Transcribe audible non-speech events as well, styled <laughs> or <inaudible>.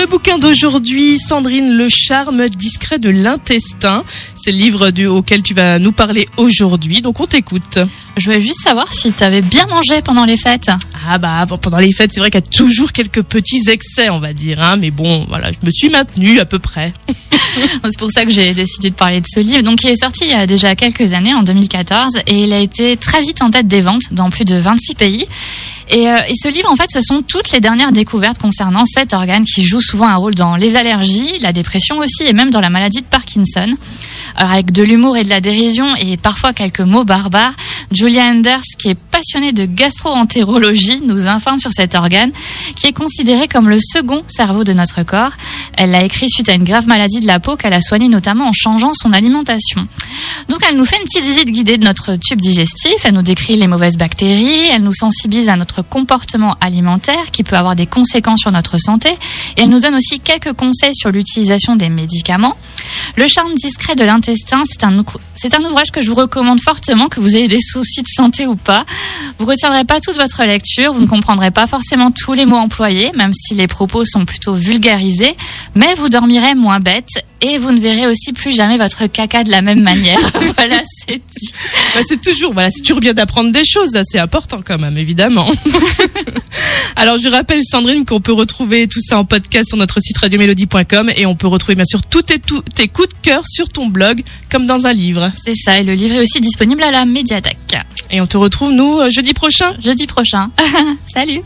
le bouquin d'aujourd'hui, Sandrine, Le charme discret de l'intestin. C'est le livre du, auquel tu vas nous parler aujourd'hui, donc on t'écoute. Je voulais juste savoir si tu avais bien mangé pendant les fêtes. Ah bah pendant les fêtes, c'est vrai qu'il y a toujours quelques petits excès, on va dire, hein, mais bon, voilà, je me suis maintenue à peu près. <laughs> c'est pour ça que j'ai décidé de parler de ce livre. Donc, il est sorti il y a déjà quelques années, en 2014, et il a été très vite en tête des ventes dans plus de 26 pays. Et, euh, et, ce livre, en fait, ce sont toutes les dernières découvertes concernant cet organe qui joue souvent un rôle dans les allergies, la dépression aussi, et même dans la maladie de Parkinson. Alors, avec de l'humour et de la dérision, et parfois quelques mots barbares, Julia Anders, qui est passionnée de gastro-entérologie, nous informe sur cet organe, qui est considéré comme le second cerveau de notre corps. Elle l'a écrit suite à une grave maladie de la peau qu'elle a soignée notamment en changeant son alimentation. Donc elle nous fait une petite visite guidée de notre tube digestif, elle nous décrit les mauvaises bactéries, elle nous sensibilise à notre comportement alimentaire qui peut avoir des conséquences sur notre santé et elle nous donne aussi quelques conseils sur l'utilisation des médicaments. Le charme discret de l'intestin, c'est un, c'est un ouvrage que je vous recommande fortement, que vous ayez des soucis de santé ou pas. Vous retiendrez pas toute votre lecture, vous ne comprendrez pas forcément tous les mots employés, même si les propos sont plutôt vulgarisés, mais vous dormirez moins bête et vous ne verrez aussi plus jamais votre caca de la même manière. <laughs> voilà, c'est dit. Bah, c'est toujours, voilà, c'est toujours bien d'apprendre des choses, c'est important quand même, évidemment. <laughs> Alors je rappelle Sandrine qu'on peut retrouver tout ça en podcast sur notre site radiomélodie.com et on peut retrouver bien sûr tous tes, tes coups de cœur sur ton blog comme dans un livre. C'est ça, et le livre est aussi disponible à la médiathèque. Et on te retrouve nous jeudi prochain. Jeudi prochain. <laughs> Salut